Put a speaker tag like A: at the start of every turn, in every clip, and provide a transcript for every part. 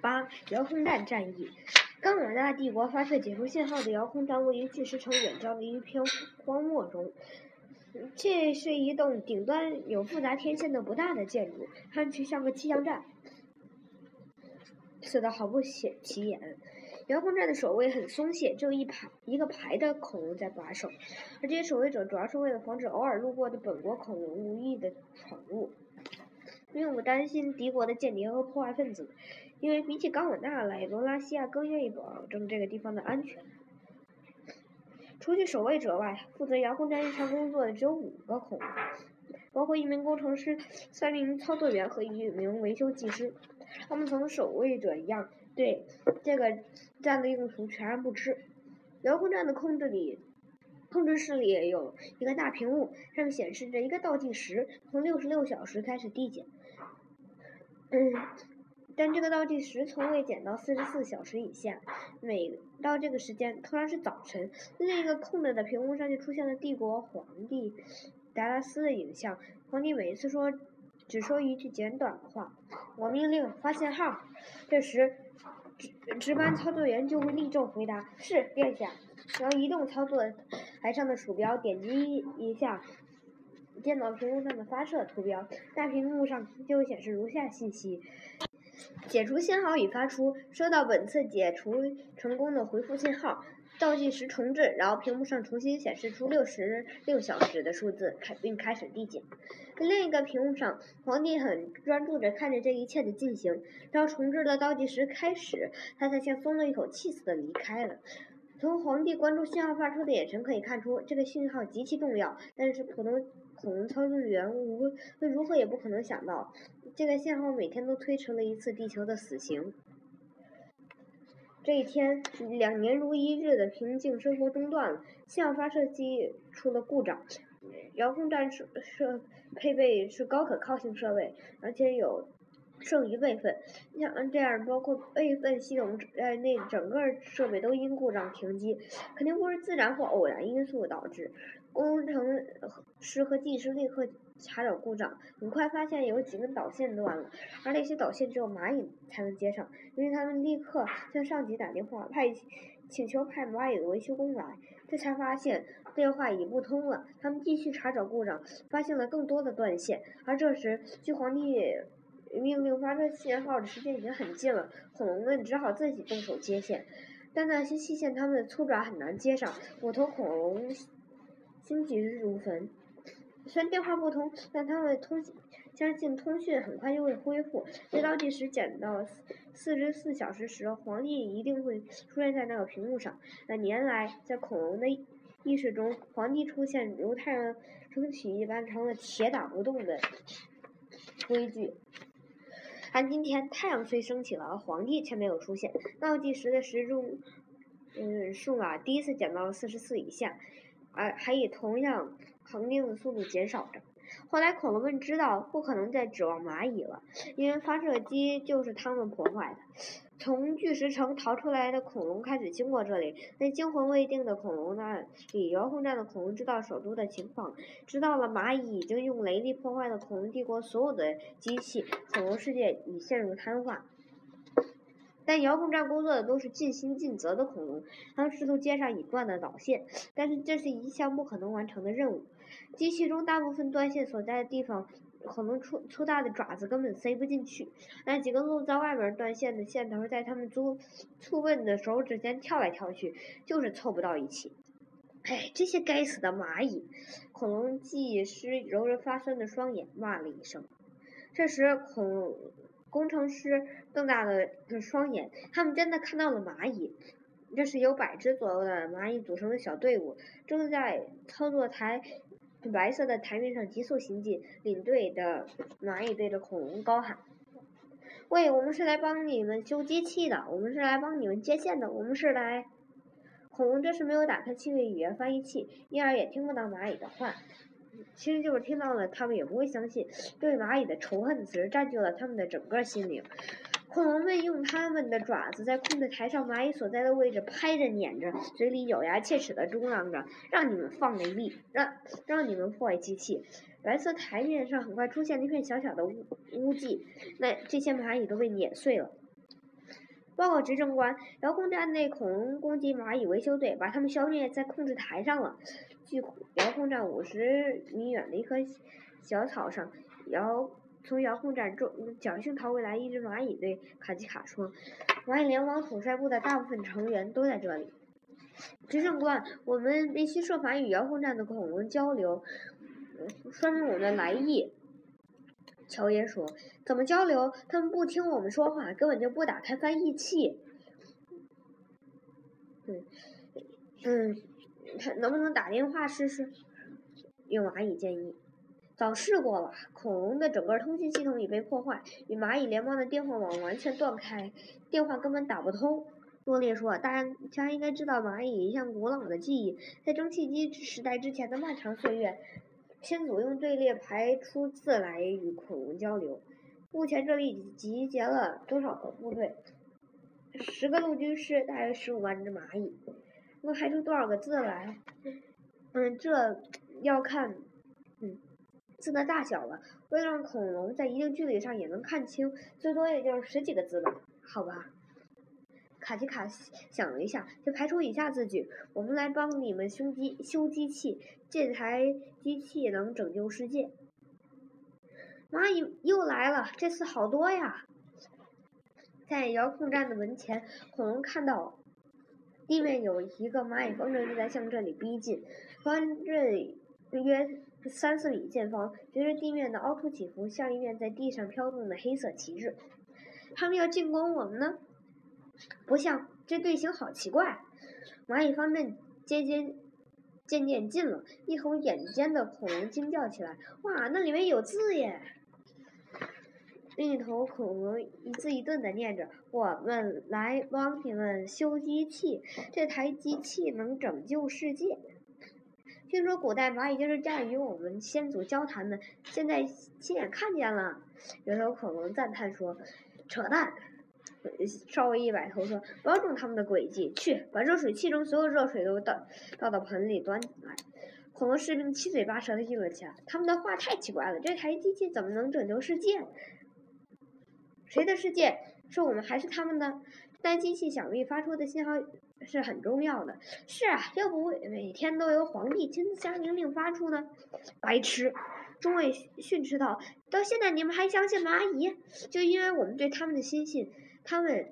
A: 八遥控站战役。冈瓦纳帝国发射解除信号的遥控站位于巨石城远郊的一片荒漠中。这是一栋顶端有复杂天线的不大的建筑，看上去像个气象站，似的毫不显起眼。遥控站的守卫很松懈，只有一排一个排的恐龙在把守，而这些守卫者主要是为了防止偶尔路过的本国恐龙无意的闯入，并不担心敌国的间谍和破坏分子，因为比起冈瓦纳来，罗拉西亚更愿意保证这个地方的安全。除去守卫者外，负责遥控站日常工作的只有五个恐龙，包括一名工程师、三名操作员和一名维修技师。他们同守卫者一样，对这个站的用途全然不知。遥控站的控制里，控制室里有一个大屏幕，上面显示着一个倒计时，从六十六小时开始递减。嗯，但这个倒计时从未减到四十四小时以下。每到这个时间，通常是早晨，另一个空着的屏幕上就出现了帝国皇帝达拉斯的影像。皇帝每一次说。只说一句简短的话，我命令发信号。这时，值值班操作员就会立正回答：“是，殿下。”然后移动操作台上的鼠标，点击一下电脑屏幕上的发射图标，大屏幕上就会显示如下信息：解除信号已发出，收到本次解除成功的回复信号。倒计时重置，然后屏幕上重新显示出六十六小时的数字，开并开始递减。另一个屏幕上，皇帝很专注地看着这一切的进行。当重置的倒计时开始，他才像松了一口气似的离开了。从皇帝关注信号发出的眼神可以看出，这个信号极其重要。但是普通恐龙操作员无那如何也不可能想到，这个信号每天都推迟了一次地球的死刑。这一天，两年如一日的平静生活中断了。信号发射机出了故障。遥控站设设配备是高可靠性设备，而且有剩余备份。像这样，包括备份系统在内，整个设备都因故障停机，肯定不是自然或偶然因素导致。工程师和技师立刻。查找故障，很快发现有几根导线断了，而那些导线只有蚂蚁才能接上。于是他们立刻向上级打电话，派请求派蚂蚁的维修工来。这才发现电话已不通了。他们继续查找故障，发现了更多的断线。而这时，距皇帝命令发射信号的时间已经很近了，恐龙们只好自己动手接线。但那些细线，它们的粗爪很难接上。五头恐龙心急如焚。虽然电话不通，但他们通相信通讯很快就会恢复。在倒计时减到四十四小时时，皇帝一定会出现在那个屏幕上。那年来，在恐龙的意识中，皇帝出现如太阳升起一般，成了铁打不动的规矩。但今天，太阳虽升起了，皇帝却没有出现。倒计时的时钟，嗯，数码第一次减到了四十四以下，而还以同样。恒定的速度减少着。后来恐龙们知道不可能再指望蚂蚁了，因为发射机就是他们破坏的。从巨石城逃出来的恐龙开始经过这里，那惊魂未定的恐龙那里，遥控站的恐龙知道首都的情况，知道了蚂蚁已经用雷力破坏了恐龙帝国所有的机器，恐龙世界已陷入瘫痪。但遥控站工作的都是尽心尽责的恐龙，他们试图接上已断的导线，但是这是一项不可能完成的任务。机器中大部分断线所在的地方，可能粗粗大的爪子根本塞不进去。那几个露在外面断线的线头，在他们粗粗笨的手指间跳来跳去，就是凑不到一起。哎，这些该死的蚂蚁！恐龙技师揉着发酸的双眼，骂了一声。这时，恐工程师瞪大了双眼，他们真的看到了蚂蚁。这是由百只左右的蚂蚁组成的小队伍，正在操作台白色的台面上急速行进。领队的蚂蚁对着恐龙高喊：“喂，我们是来帮你们修机器的，我们是来帮你们接线的，我们是来……”恐龙这时没有打开气味语言翻译器，因而也听不到蚂蚁的话。其实就是听到了，他们也不会相信。对蚂蚁的仇恨此时占据了他们的整个心灵。恐龙们用他们的爪子在控制台上蚂蚁所在的位置拍着、碾着，嘴里咬牙切齿地嘟囔着：“让你们放雷力，让让你们破坏机器。”白色台面上很快出现了一片小小的污污迹，那这些蚂蚁都被碾碎了。报告执政官，遥控站内恐龙攻击蚂蚁维修队，把他们消灭在控制台上了。距遥控站五十米远的一棵小草上，遥从遥控站中侥幸逃回来一只蚂蚁对。卡基卡说：“蚂蚁联盟统帅部的大部分成员都在这里。”执政官，我们必须设法与遥控站的恐龙交流，说明我们的来意。乔爷说：“怎么交流？他们不听我们说话，根本就不打开翻译器。”嗯，嗯。能不能打电话试试？用蚂蚁建议。早试过了，恐龙的整个通讯系统已被破坏，与蚂蚁联邦的电话网完全断开，电话根本打不通。洛列说：“大家应该知道蚂蚁一项古老的记忆，在蒸汽机时代之前的漫长岁月，先祖用队列排出字来与恐龙交流。目前这里集结了多少个部队？十个陆军师，大约十五万只蚂蚁。”能排出多少个字来？嗯，这要看嗯字的大小了。为了让恐龙在一定距离上也能看清，最多也就十几个字吧。好吧。卡奇卡想了一下，就排出以下字句：我们来帮你们修机修机器，这台机器能拯救世界。蚂蚁又来了，这次好多呀！在遥控站的门前，恐龙看到。地面有一个蚂蚁方阵正在向这里逼近，方阵约三四米见方，随着地面的凹凸起伏，像一面在地上飘动的黑色旗帜。他们要进攻我们呢？不像，这队形好奇怪。蚂蚁方阵渐渐渐渐近了，一头眼尖的恐龙惊叫起来：“哇，那里面有字耶！”另一头恐龙一字一顿地念着：“我们来帮你们修机器，这台机器能拯救世界。”听说古代蚂蚁就是这样与我们先祖交谈的，现在亲眼看见了。有头恐龙赞叹说：“扯淡！”稍微一摆头说：“不要中他们的诡计，去把热水器中所有热水都倒倒到盆里端来。”恐龙士兵七嘴八舌地议论起来：“他们的话太奇怪了，这台机器怎么能拯救世界？”谁的世界是我们还是他们的？但机器响应发出的信号是很重要的。是啊，要不每天都由皇帝亲自下命令发出呢？白痴！中尉训斥道：“到现在你们还相信蚂蚁？就因为我们对他们的心信，他们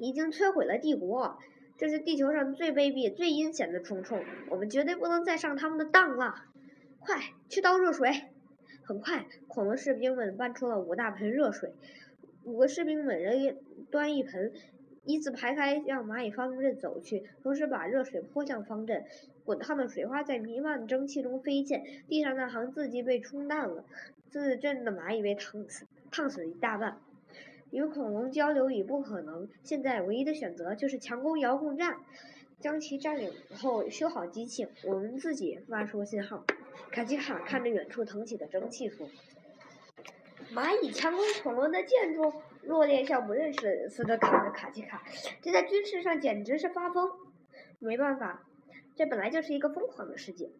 A: 已经摧毁了帝国。这是地球上最卑鄙、最阴险的虫虫，我们绝对不能再上他们的当了！快去倒热水！”很快，恐龙士兵们搬出了五大盆热水。五个士兵每人端一盆，依次排开向蚂蚁方阵走去，同时把热水泼向方阵。滚烫的水花在弥漫的蒸汽中飞溅，地上那行字迹被冲淡了。自阵的蚂蚁被烫死，烫死了一大半。与恐龙交流已不可能，现在唯一的选择就是强攻遥控站，将其占领后修好机器，我们自己发出信号。卡基卡看着远处腾起的蒸汽说。蚂蚁强攻恐龙的建筑，落列像不认识似的看着卡奇卡，这在军事上简直是发疯。没办法，这本来就是一个疯狂的世界。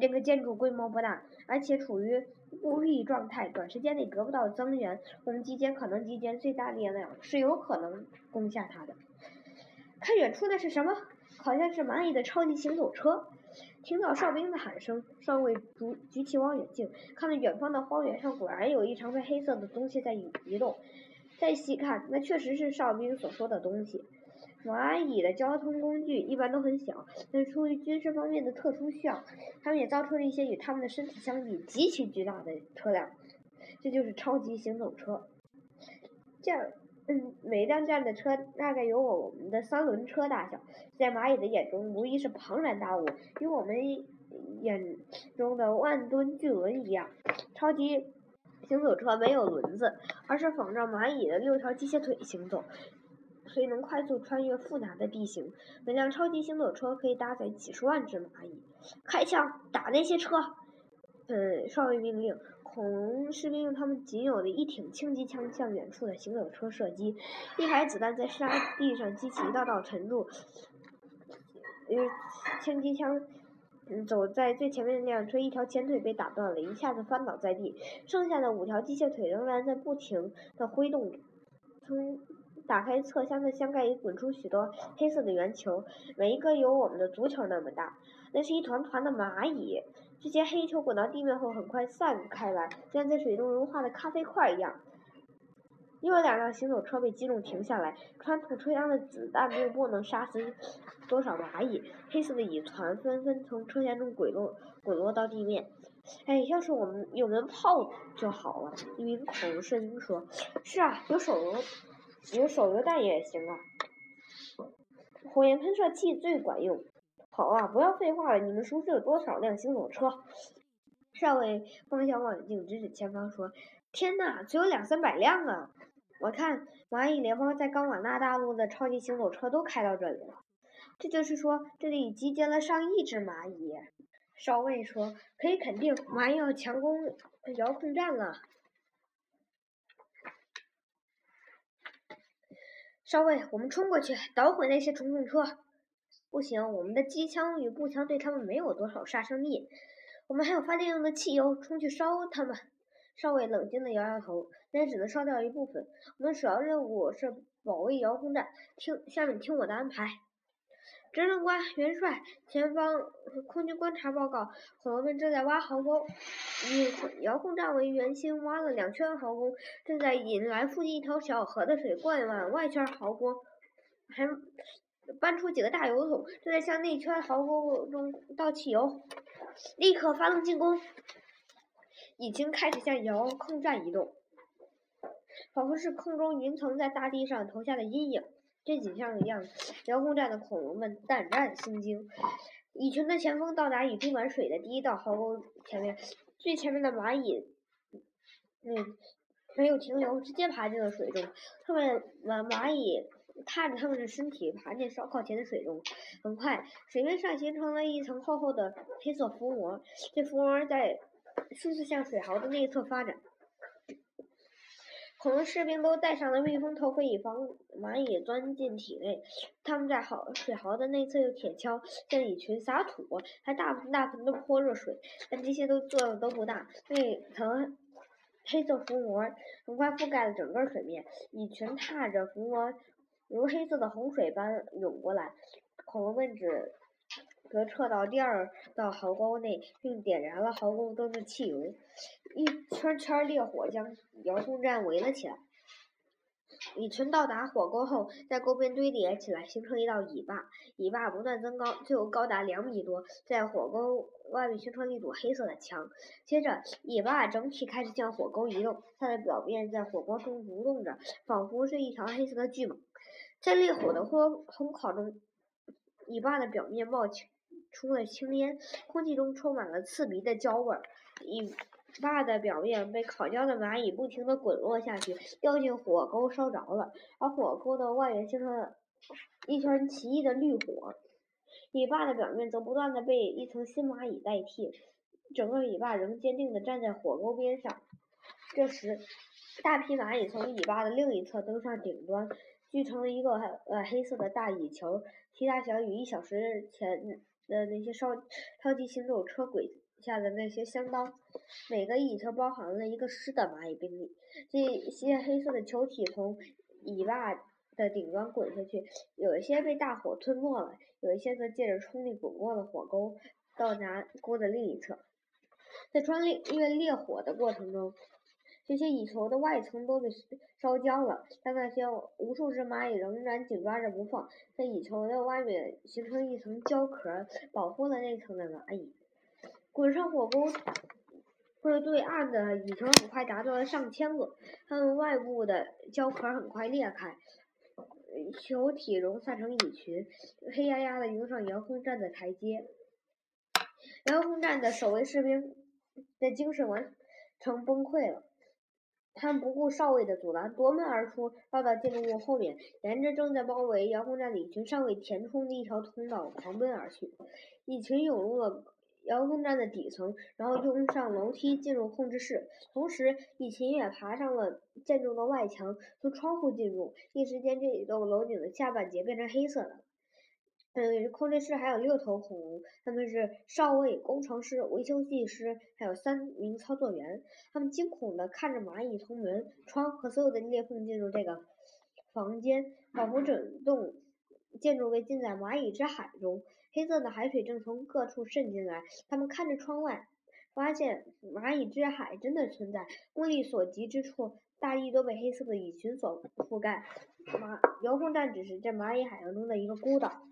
A: 这个建筑规模不大，而且处于孤立状态，短时间内得不到增援。我们集结可能集结最大力量，是有可能攻下它的。看远处的是什么？好像是蚂蚁的超级行走车。听到哨兵的喊声，上尉举举起望远镜，看到远方的荒原上果然有一长片黑色的东西在移动。再细看，那确实是哨兵所说的东西。蚂蚁的交通工具一般都很小，但是出于军事方面的特殊需要，他们也造出了一些与他们的身体相比极其巨大的车辆。这就是超级行走车。这样。嗯，每辆这样的车大概有我们的三轮车大小，在蚂蚁的眼中无疑是庞然大物，与我们眼中的万吨巨轮一样。超级行走车没有轮子，而是仿照蚂蚁的六条机械腿行走，所以能快速穿越复杂的地形。每辆超级行走车可以搭载几十万只蚂蚁。开枪打那些车！嗯，少尉命令。恐龙士兵用他们仅有的一挺轻机枪向远处的行走车射击，一排子弹在沙地上激起一道道沉入。嗯，轻机枪走在最前面的那辆车，一条前腿被打断了，一下子翻倒在地，剩下的五条机械腿仍然在不停的挥动着。从打开侧箱的箱盖里滚出许多黑色的圆球，每一个有我们的足球那么大。那是一团团的蚂蚁。这些黑球滚到地面后，很快散开来，就像在水中融化的咖啡块一样。又有两辆行走车被击中停下来，穿透车厢的子弹并不能杀死多少蚂蚁。黑色的蚁团纷纷从车厢中滚落，滚落到地面。哎，要是我们有门炮就好了。一名恐龙士兵说：“是啊，有手榴，有手榴弹也行啊。火焰喷射器最管用。”好啊，不要废话了，你们叔叔有多少辆行走车？少尉方向望远镜指指前方说：“天哪，只有两三百辆啊！我看蚂蚁联邦在冈瓦纳大陆的超级行走车都开到这里了。这就是说，这里集结了上亿只蚂蚁。”少尉说：“可以肯定，蚂蚁要强攻遥控站了。”少尉，我们冲过去，捣毁那些重重车。不行，我们的机枪与步枪对他们没有多少杀伤力。我们还有发电用的汽油，冲去烧他们。少尉冷静地摇摇头，那只能烧掉一部分。我们首要任务是保卫遥控站。听，下面听我的安排。执政官、元帅，前方空军观察报告：恐龙们正在挖壕沟，以遥控站为圆心挖了两圈壕沟，正在引来附近一条小河的水灌满外圈壕沟，还。搬出几个大油桶，正在向内圈壕沟中倒汽油。立刻发动进攻！已经开始向遥控站移动，仿佛是空中云层在大地上投下的阴影。这景象让遥控站的恐龙们胆战心惊。蚁群的前锋到达已注满水的第一道壕沟前面，最前面的蚂蚁，嗯，没有停留，直接爬进了水中。后面蚂蚂蚁。踏着他们的身体爬进烧烤前的水中，很快，水面上形成了一层厚厚的黑色浮膜。这浮膜在迅速向水壕的内侧发展。恐龙士兵都戴上了密封头盔，以防蚂蚁钻进体内。他们在壕水壕的内侧用铁锹向蚁群撒土，还大盆大盆的泼热水。但这些都作用都不大。那层黑色浮膜很快覆盖了整个水面。蚁群踏着浮膜。如黑色的洪水般涌过来，恐龙们只得撤到第二道壕沟内，并点燃了壕沟中的汽油。一圈圈烈火将遥控站围了起来。蚁群到达火沟后，在沟边堆叠起来，形成一道蚁坝。蚁坝不断增高，最后高达两米多，在火沟外面形成了一堵黑色的墙。接着，蚁坝整体开始向火沟移动，它的表面在火光中蠕动着，仿佛是一条黑色的巨蟒。在烈火的烘烘烤中，蚁坝的表面冒出了青烟，空气中充满了刺鼻的焦味儿。蚁坝的表面被烤焦的蚂蚁不停地滚落下去，掉进火沟烧着了，而火沟的外缘形成了一圈奇异的绿火。蚁坝的表面则不断地被一层新蚂蚁代替，整个蚁坝仍坚定地站在火沟边上。这时，大批蚂蚁从蚁坝的另一侧登上顶端。聚成了一个呃黑色的大蚁球，其大小与一小时前的那些超超级行走车轨下的那些相当。每个蚁球包含了一个湿的蚂蚁兵力。这些黑色的球体从蚁坝的顶端滚下去，有一些被大火吞没了，有一些则借着冲力滚过了火沟，到达沟的另一侧。在穿越烈火的过程中。这些蚁球的外层都被烧焦了，但那些无数只蚂蚁仍然紧抓着不放，在蚁球的外面形成一层胶壳，保护了内层的蚂蚁。滚上火沟会对岸的蚁球很快达到了上千个，它们外部的胶壳很快裂开，球体融散成蚁群，黑压压的迎上遥控站的台阶。遥控站的守卫士兵的精神完成崩溃了。他们不顾少尉的阻拦，夺门而出，绕到建筑物后面，沿着正在包围遥控站的蚁群尚未填充的一条通道狂奔而去。蚁群涌入了遥控站的底层，然后冲上楼梯进入控制室，同时蚁群也爬上了建筑的外墙，从窗户进入。一时间，这一栋楼顶的下半截变成黑色的。嗯，控制室还有六头恐龙，他们是少尉、工程师、维修技师，还有三名操作员。他们惊恐地看着蚂蚁从门窗和所有的裂缝进入这个房。间，仿佛整栋建筑被浸在蚂蚁之海中。黑色的海水正从各处渗进来，他们看着窗外，发现蚂蚁之海真的存在。目力所及之处，大地都被黑色的蚁群所覆盖。蚂遥控站只是这蚂蚁海洋中的一个孤岛。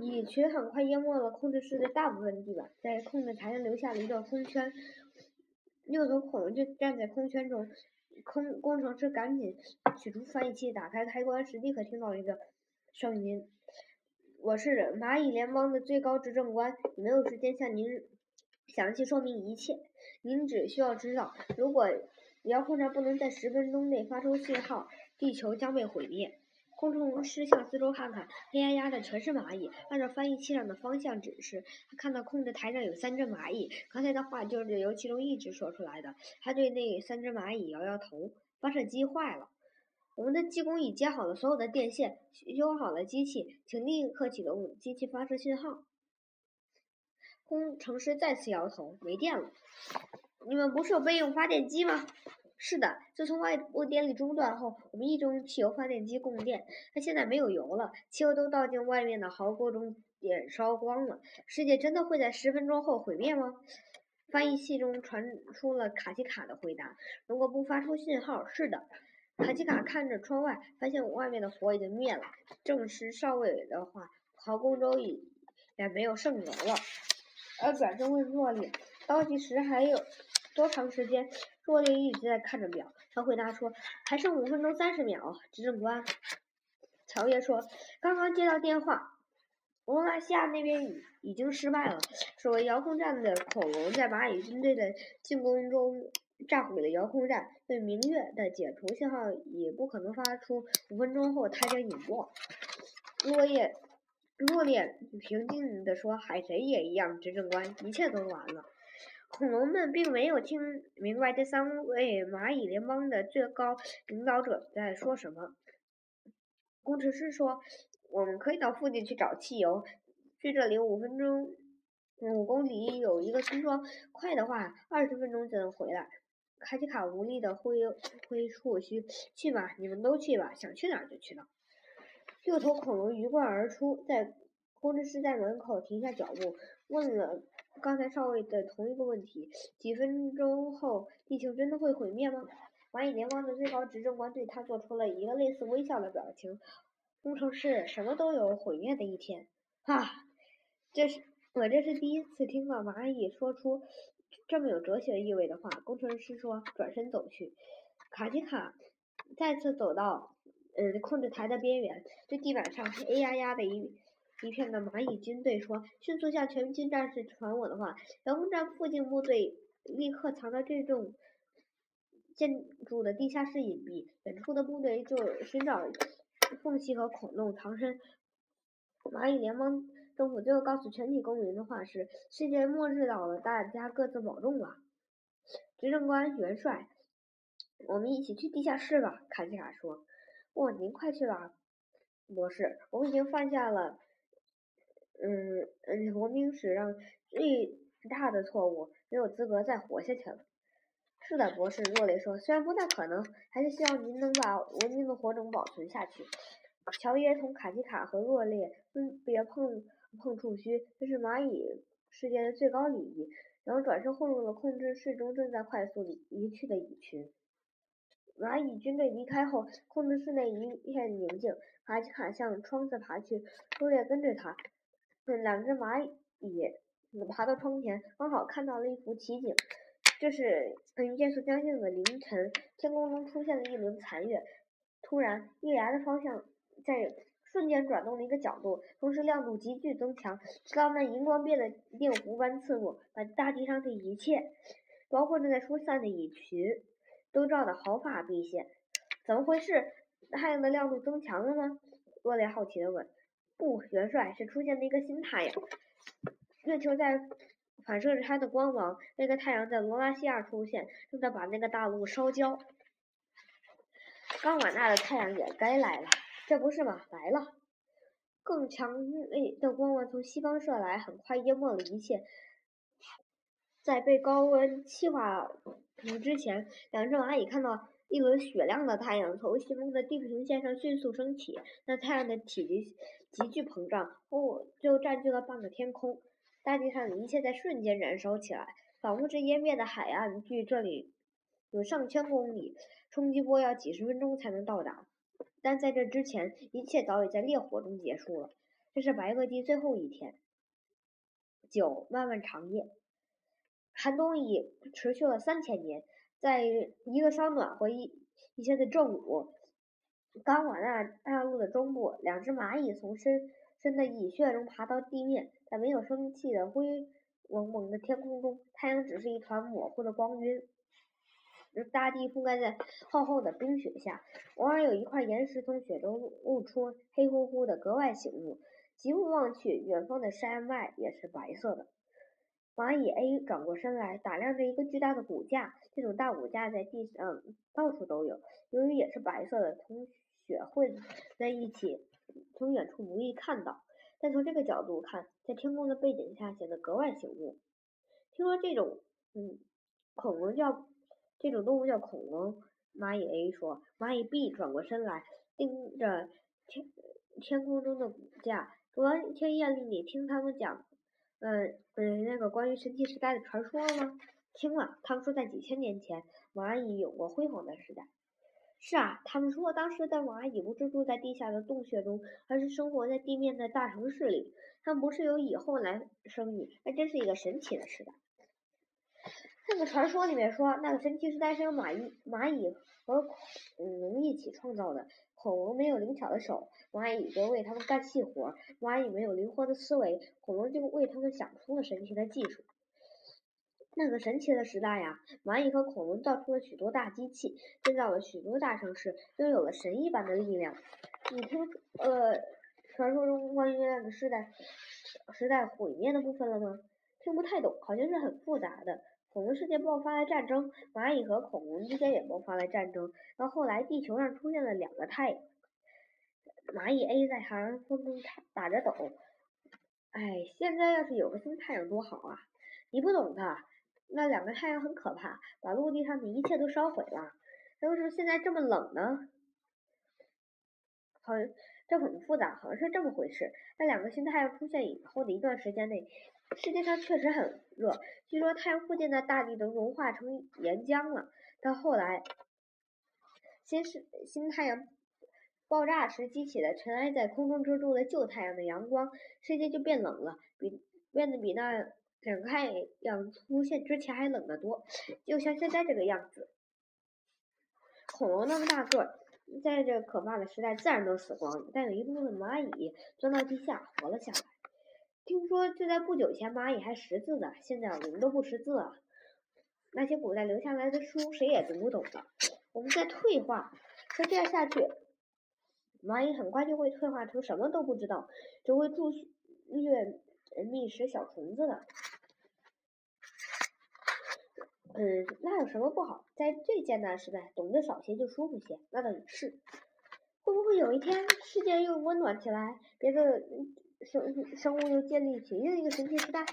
A: 蚁群很快淹没了控制室的大部分地板，在控制台上留下了一段空圈。六头恐龙就站在空圈中，空工程师赶紧取出翻译器，打开开关时，立刻听到一个声音。我是蚂蚁联邦的最高执政官，没有时间向您详细说明一切。您只需要知道，如果遥控站不能在十分钟内发出信号，地球将被毁灭。工程师向四周看看，黑压压的全是蚂蚁。按照翻译器上的方向指示，他看到控制台上有三只蚂蚁。刚才的话就是由其中一只说出来的。他对那三只蚂蚁摇摇头。发射机坏了。我们的技工已接好了所有的电线，修好了机器，请立刻启动机器发射信号。工程师再次摇头，没电了。你们不是有备用发电机吗？是的，自从外部电力中断后，我们一直用汽油发电机供电，但现在没有油了，汽油都倒进外面的壕沟中，点烧光了。世界真的会在十分钟后毁灭吗？翻译器中传出了卡奇卡的回答：“如果不发出信号，是的。”卡奇卡看着窗外，发现外面的火已经灭了。证实少尉的话，壕沟中已也没有剩油了。而转身问若烈：“倒计时还有多长时间？”若烈一直在看着表，他回答说：“还剩五分钟三十秒。”执政官乔耶说：“刚刚接到电话，罗拉西亚那边已已经失败了。守卫遥控站的恐龙在蚂蚁军队的进攻中。”炸毁了遥控站，对明月的解除信号也不可能发出。五分钟后，它将隐没。落叶，落叶平静地说：“海贼也一样，执政官，一切都完了。”恐龙们并没有听明白这三位蚂蚁联邦的最高领导者在说什么。工程师说：“我们可以到附近去找汽油，距这里五分钟五公里有一个村庄，快的话二十分钟就能回来。”卡奇卡无力地挥挥触须，去吧，你们都去吧，想去哪儿就去哪儿。六头恐龙鱼贯而出，在工程师在门口停下脚步，问了刚才少尉的同一个问题：几分钟后，地球真的会毁灭吗？蚂蚁联邦的最高执政官对他做出了一个类似微笑的表情。工程师，什么都有毁灭的一天。哈，这是我这是第一次听到蚂蚁说出。这么有哲学意味的话，工程师说，转身走去。卡奇卡再次走到嗯控制台的边缘，对地板上黑压压的一一片的蚂蚁军队说：“迅速向全军战士传我的话，遥控站附近部队立刻藏到这栋建筑的地下室隐蔽，远处的部队就寻找缝隙和孔洞藏身。”蚂蚁联盟。政府最后告诉全体公民的话是：“世界末日到了，大家各自保重吧。”执政官元帅，我们一起去地下室吧。”卡西卡说。“哦，您快去吧，博士。我们已经放下了，嗯嗯，文明史上最大的错误，没有资格再活下去了。”“是的，博士。”若雷说。“虽然不太可能，还是希望您能把文明的火种保存下去。”乔耶同卡西卡和若雷分别碰。碰触须，这是蚂蚁世界的最高礼仪。然后转身混入了控制室中正在快速离离去的蚁群。蚂蚁军队离开后，控制室内一片宁静。卡奇卡向窗子爬去，朱烈跟着他。两只蚂蚁爬到窗前，刚好看到了一幅奇景。这是嗯，夜色将近的凌晨，天空中出现了一轮残月。突然，月牙的方向在。瞬间转动了一个角度，同时亮度急剧增强，直到那荧光变得电弧般刺目，把大地上的一切，包括正在疏散的蚁群，都照得毫发毕现。怎么回事？太阳的亮度增强了吗？洛雷好奇地问。不，元帅，是出现了一个新太阳。月球在反射着它的光芒。那个太阳在罗拉西亚出现，正在把那个大陆烧焦。冈瓦纳的太阳也该来了。这不是吗？来了，更强烈的光芒从西方射来，很快淹没了一切。在被高温气化之前，两只蚂蚁看到一轮雪亮的太阳从西方的地平线上迅速升起，那太阳的体积急剧膨胀，哦就占据了半个天空。大地上的一切在瞬间燃烧起来，仿佛是湮灭的海岸。距这里有上千公里，冲击波要几十分钟才能到达。但在这之前，一切早已在烈火中结束了。这是白垩纪最后一天。九漫漫长夜，寒冬已持续了三千年。在一个稍暖和一一些的正午，刚往那大陆的中部，两只蚂蚁从深深的蚁穴中爬到地面，在没有生气的灰蒙蒙的天空中，太阳只是一团模糊的光晕。大地覆盖在厚厚的冰雪下，偶尔有一块岩石从雪中露出，黑乎乎的，格外醒目。极目望去，远方的山脉也是白色的。蚂蚁 A 转过身来，打量着一个巨大的骨架。这种大骨架在地上到处都有，由于也是白色的，同雪混在一起，从远处不易看到。但从这个角度看，在天空的背景下显得格外醒目。听说这种嗯恐龙叫这种动物叫恐龙，蚂蚁 A 说。蚂蚁 B 转过身来，盯着天天空中的骨架。昨天夜里，你听他们讲。嗯嗯，那个关于神奇时代的传说了吗？听了，他们说在几千年前，蚂蚁有过辉煌的时代。是啊，他们说当时的蚂蚁不是住在地下的洞穴中，而是生活在地面的大城市里。他们不是由蚁后来生育，那真是一个神奇的时代。那个传说里面说，那个神奇时代是由蚂蚁、蚂蚁和恐龙一起创造的。恐龙没有灵巧的手，蚂蚁就为他们干细活；蚂蚁没有灵活的思维，恐龙就为他们想出了神奇的技术。那个神奇的时代呀，蚂蚁和恐龙造出了许多大机器，建造了许多大城市，拥有了神一般的力量。你听，呃，传说中关于那个时代时代毁灭的部分了吗？听不太懂，好像是很复杂的。恐龙世界爆发了战争，蚂蚁和恐龙之间也爆发了战争。到后来，地球上出现了两个太阳，蚂蚁 A 在寒风中打着抖。哎，现在要是有个新太阳多好啊！你不懂的，那两个太阳很可怕，把陆地上的一切都烧毁了。为什么现在这么冷呢？好，这很复杂，好像是这么回事。在两个新太阳出现以后的一段时间内。世界上确实很热，据说太阳附近的大地都融化成岩浆了。到后来，新是新太阳爆炸时激起的尘埃在空中遮住了旧太阳的阳光，世界就变冷了，比变得比那两个太阳出现之前还冷得多，就像现在这个样子。恐龙那么大个，在这可怕的时代自然都死光了，但有一部分蚂蚁钻到地下活了下来。听说就在不久前，蚂蚁还识字呢，现在我们都不识字了。那些古代留下来的书，谁也读不懂了。我们在退化，再这样下去，蚂蚁很快就会退化成什么都不知道，只会注略觅食小虫子了。嗯，那有什么不好？在最艰难的时代，懂得少些就舒服些，那倒也是。会不会有一天，世界又温暖起来，别的？生生物又建立起另一个神奇时代，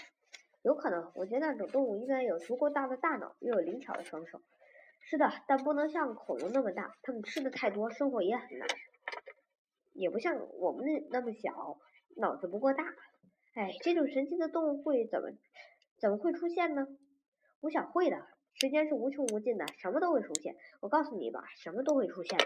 A: 有可能。我觉得那种动物应该有足够大的大脑，又有灵巧的双手。是的，但不能像恐龙那么大，它们吃的太多，生活也很难。也不像我们那那么小，脑子不够大。哎，这种神奇的动物会怎么怎么会出现呢？我想会的。时间是无穷无尽的，什么都会出现。我告诉你吧，什么都会出现的。